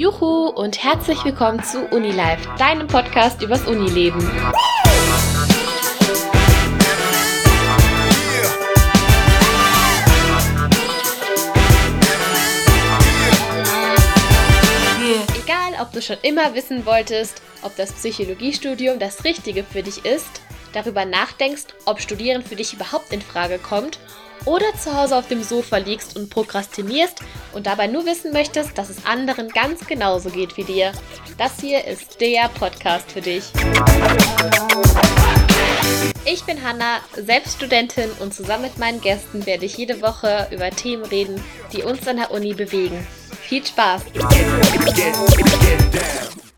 Juhu und herzlich willkommen zu Unilife, deinem Podcast übers Unileben. Egal, ob du schon immer wissen wolltest, ob das Psychologiestudium das Richtige für dich ist, darüber nachdenkst, ob Studieren für dich überhaupt in Frage kommt oder zu Hause auf dem Sofa liegst und prokrastinierst und dabei nur wissen möchtest, dass es anderen ganz genauso geht wie dir. Das hier ist der Podcast für dich. Ich bin Hanna, Selbststudentin und zusammen mit meinen Gästen werde ich jede Woche über Themen reden, die uns an der Uni bewegen. Viel Spaß!